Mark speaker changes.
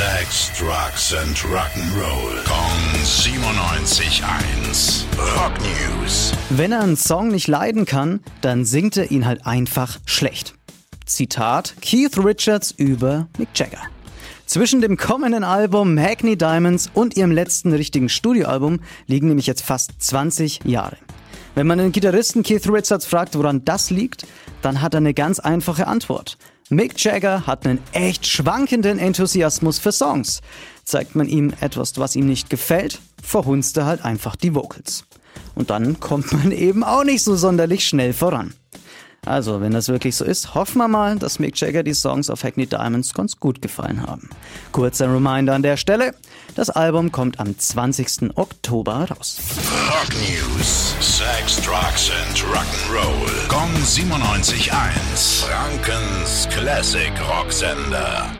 Speaker 1: Sex, Drugs and Rock'n'Roll. Kong 97.1. Rock News.
Speaker 2: Wenn er einen Song nicht leiden kann, dann singt er ihn halt einfach schlecht. Zitat Keith Richards über Mick Jagger. Zwischen dem kommenden Album Hackney Diamonds und ihrem letzten richtigen Studioalbum liegen nämlich jetzt fast 20 Jahre. Wenn man den Gitarristen Keith Richards fragt, woran das liegt, dann hat er eine ganz einfache Antwort. Mick Jagger hat einen echt schwankenden Enthusiasmus für Songs. Zeigt man ihm etwas, was ihm nicht gefällt, verhunzt er halt einfach die Vocals. Und dann kommt man eben auch nicht so sonderlich schnell voran. Also, wenn das wirklich so ist, hoffen wir mal, dass Mick Jagger die Songs auf Hackney Diamonds ganz gut gefallen haben. Kurzer Reminder an der Stelle, das Album kommt am 20. Oktober raus.
Speaker 1: Rock News. Sex, Drugs and Rock'n'Roll. Kong 97.1. Frankens Classic Rocksender.